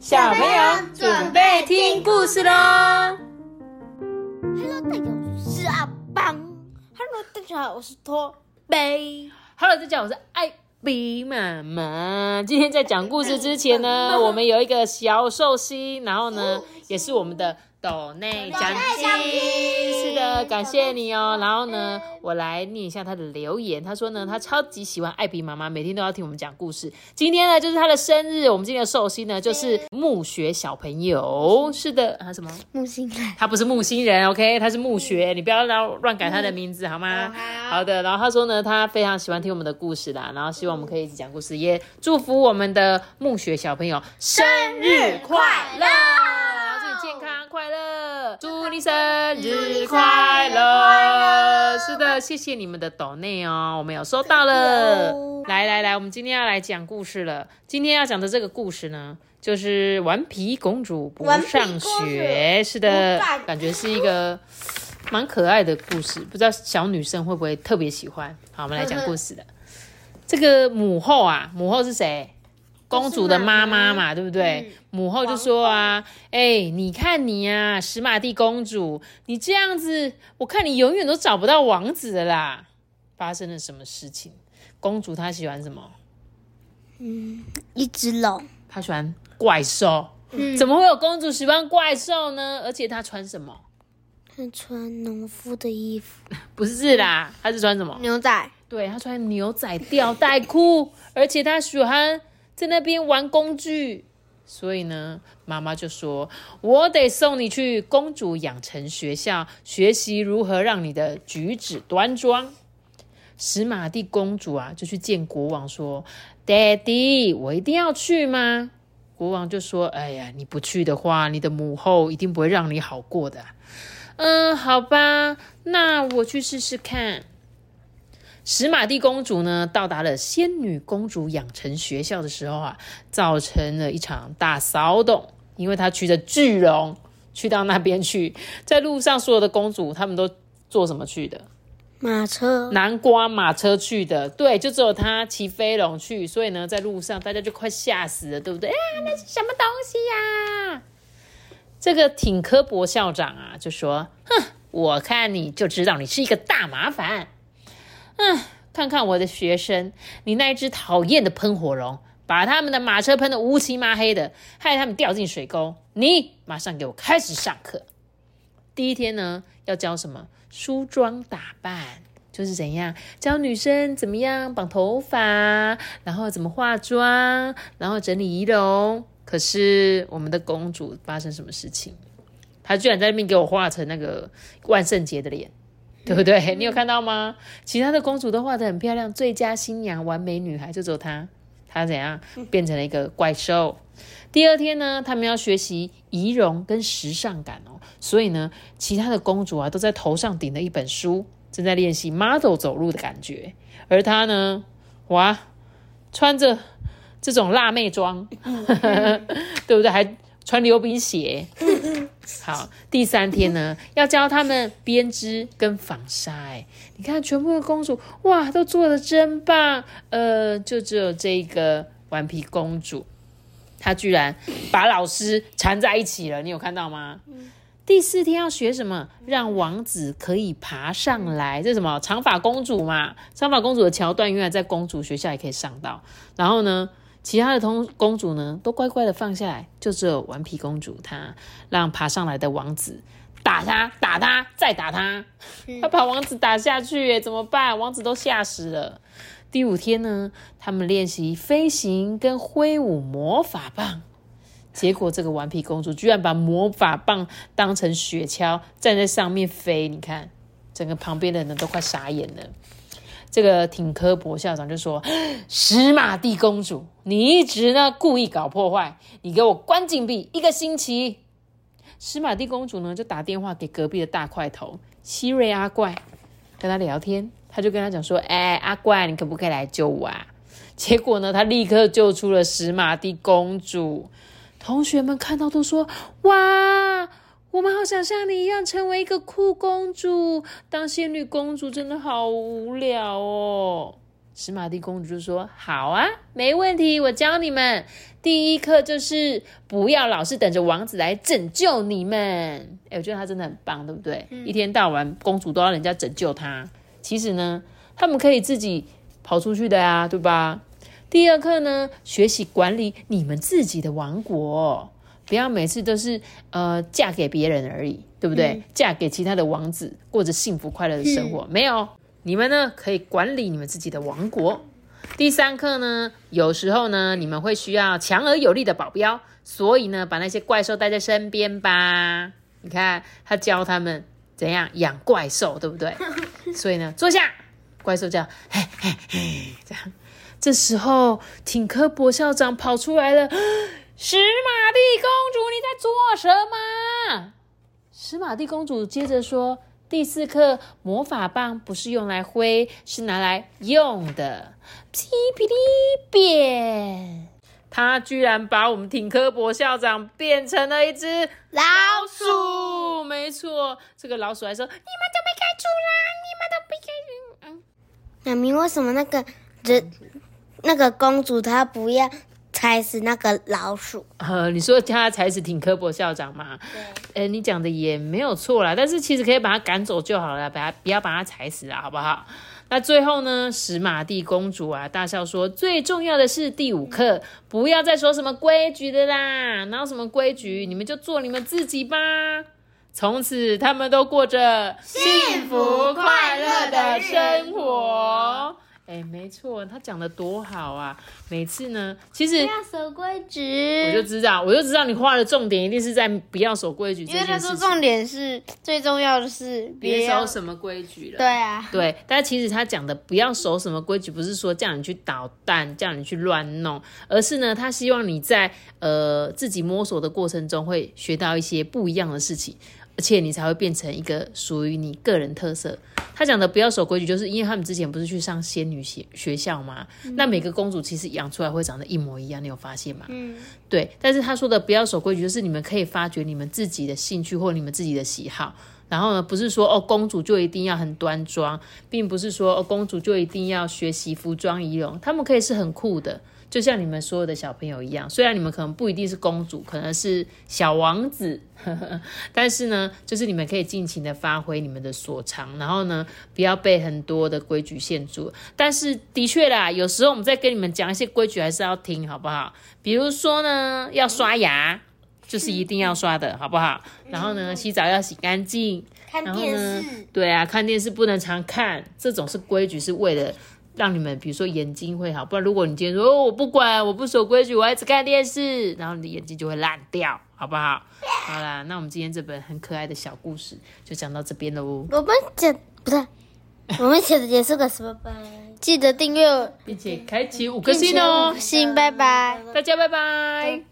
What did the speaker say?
小朋友准备听故事喽。Hello，大家好，我是阿邦。Hello，大家好，我是托贝。Hello，大家好，我是艾比妈妈。今天在讲故事之前呢，我们有一个小寿星，然后呢，也是我们的斗内奖金。是的，感谢你哦。然后呢，我来念一下他的留言。他说呢，他超级喜欢艾比妈妈，每天都要听我们讲故事。今天呢，就是他的生日，我们今天的寿星呢，就是木雪小朋友。是的，啊什么？木星人，他不是木星人，OK，他是木雪，你不要乱乱改他的名字好吗？好的，然后他说呢，他非常喜欢听我们的故事啦，然后希望我们可以一起讲故事，也祝福我们的木雪小朋友生日快乐，你生日快乐。是的，谢谢你们的抖内哦，我们有收到了。来来来，我们今天要来讲故事了。今天要讲的这个故事呢，就是顽皮公主不上学。是的，感觉是一个蛮可爱的故事，不知道小女生会不会特别喜欢。好，我们来讲 故事的。这个母后啊，母后是谁？公主的妈妈嘛，对不对？母后就说啊，哎、你看你呀、史玛蒂公主，你这样子，我看你永远都找不到王子的啦。发生了什么事情？公主她喜欢什么？嗯一只龙，她喜欢怪兽。嗯怎么会有公主喜欢怪兽呢？而且她穿什么？她穿农夫的衣服，不是啦，她是穿什么？牛仔。对她穿牛仔吊带裤，而且她喜欢在那边玩工具。所以呢，妈妈就说：“我得送你去公主养成学校，学习如何让你的举止端庄。”史玛蒂公主啊，就去见国王说爹地我一定要去吗？”国王就说：“哎呀，你不去的话，你的母后一定不会让你好过的。”嗯，好吧，那我去试试看。史玛蒂公主呢，到达了仙女公主养成学校的时候啊，造成了一场大骚动，因为她骑着巨龙去到那边去，在路上所有的公主她们都坐什么去的？马车，南瓜马车去的，对，就只有她骑飞龙去，所以呢，在路上大家就快吓死了，对不对？啊，那是什么东西呀、这个挺科博校长啊，就说：“哼，我看你就知道你是一个大麻烦。嗯，看看我的学生，你那一只讨厌的喷火龙，把他们的马车喷得乌漆麻黑的，害他们掉进水沟。你马上给我开始上课。第一天呢，要教什么？梳妆打扮，就是怎样教女生怎么样绑头发，然后怎么化妆，然后整理仪容。可是我们的公主发生什么事情？她居然在那边给我画成那个万圣节的脸。对不对？你有看到吗？其他的公主都画得很漂亮，最佳新娘、完美女孩，就只有她，她怎样变成了一个怪兽？第二天呢，他们要学习仪容跟时尚感哦，所以呢，其他的公主啊都在头上顶了一本书，正在练习 model 走路的感觉，而她呢，哇，穿着这种辣妹装，对不对？还穿溜冰鞋。好，第三天呢，要教他们编织跟纺纱。哎，你看，全部的公主哇，都做的真棒。呃，就只有这个顽皮公主，她居然把老师缠在一起了。你有看到吗？第四天要学什么？让王子可以爬上来，这什么？长发公主嘛。长发公主的桥段，原来在公主学校也可以上到。然后呢，其他的同公主呢，都乖乖的放下来，就只有顽皮公主她让爬上来的王子打他，打他，再打他，他把王子打下去，怎么办？王子都吓死了。第五天呢，他们练习飞行跟挥舞魔法棒。结果这个顽皮公主居然把魔法棒当成雪橇，站在上面飞。你看，整个旁边的人都快傻眼了。这个挺科博校长就说：“史玛蒂公主，你一直呢故意搞破坏，你给我关禁闭一个星期。”史玛蒂公主呢就打电话给隔壁的大块头希瑞阿怪，跟他聊天。他就跟他讲说：“哎、阿怪，你可不可以来救我啊？”结果呢，他立刻救出了史玛蒂公主。同学们看到都说：“哇，我们好想像你一样成为一个酷公主，当仙女公主真的好无聊哦。”史玛蒂公主就说：“好啊，没问题，我教你们。第一课就是不要老是等着王子来拯救你们。”哎，我觉得她真的很棒，对不对？一天到晚公主都要人家拯救她，其实呢，他们可以自己跑出去的呀，对吧？第二课呢，学习管理你们自己的王国，不要每次都是呃嫁给别人而已，对不对？嫁给其他的王子，过着幸福快乐的生活，没有。你们呢，可以管理你们自己的王国。第三课呢，有时候呢，你们会需要强而有力的保镖，所以呢，把那些怪兽带在身边吧。你看，他教他们怎样养怪兽，对不对？所以呢，坐下，怪兽叫嘿嘿嘿，这样。这时候，挺科博校长跑出来了。史玛蒂公主，你在做什么？史玛蒂公主接着说。第四课，魔法棒不是用来挥，是拿来用的。噼噼哩变，他居然把我们挺科博校长变成了一只老鼠。没错，这个老鼠还说：“你们都没开除啦，你们都没开除。”嗯，小明，为什么那个人那个公主她不要？踩死那个老鼠？呃，你说叫他踩死挺科博校长嘛？对，哎，你讲的也没有错啦，但是其实可以把他赶走就好了，把他不要把他踩死了，好不好？那最后呢，史玛蒂公主啊大笑说：“最重要的是第五课，不要再说什么规矩的啦，哪有什么规矩？你们就做你们自己吧。”从此，他们都过着幸福快乐的生活。哎，没错，他讲的多好啊！每次呢，其实不要守规矩，我就知道，我就知道你画的重点一定是在不要守规矩。因为他说重点是最重要的是别守什么规矩了。对啊，对，但其实他讲的不要守什么规矩，不是说叫你去捣蛋，叫你去乱弄，而是呢，他希望你在呃自己摸索的过程中会学到一些不一样的事情。而且你才会变成一个属于你个人特色。他讲的不要守规矩，就是因为他们之前不是去上仙女学学校吗？那每个公主其实养出来会长得一模一样，你有发现吗？嗯，对。但是他说的不要守规矩，就是你们可以发掘你们自己的兴趣或你们自己的喜好。然后呢，不是说哦，公主就一定要很端庄，并不是说哦，公主就一定要学习服装仪容，他们可以是很酷的。就像你们所有的小朋友一样，虽然你们可能不一定是公主，可能是小王子，但是呢，就是你们可以尽情的发挥你们的所长，然后呢，不要被很多的规矩限住。但是的确啦，有时候我们在跟你们讲一些规矩，还是要听，好不好？比如说呢，要刷牙，就是一定要刷的，好不好？然后呢，洗澡要洗干净。看电视。对啊，看电视不能常看，这种是规矩，是为了。让你们比如说眼睛会好，不然如果你今天说哦我不管我不守规矩，我一直看电视，然后你的眼睛就会烂掉，好不好？好啦，那我们今天这本很可爱的小故事就讲到这边喽。我们讲不是，我们写的结束个什么拜？记得订阅并且开启五颗星哦，星拜拜，大家拜拜。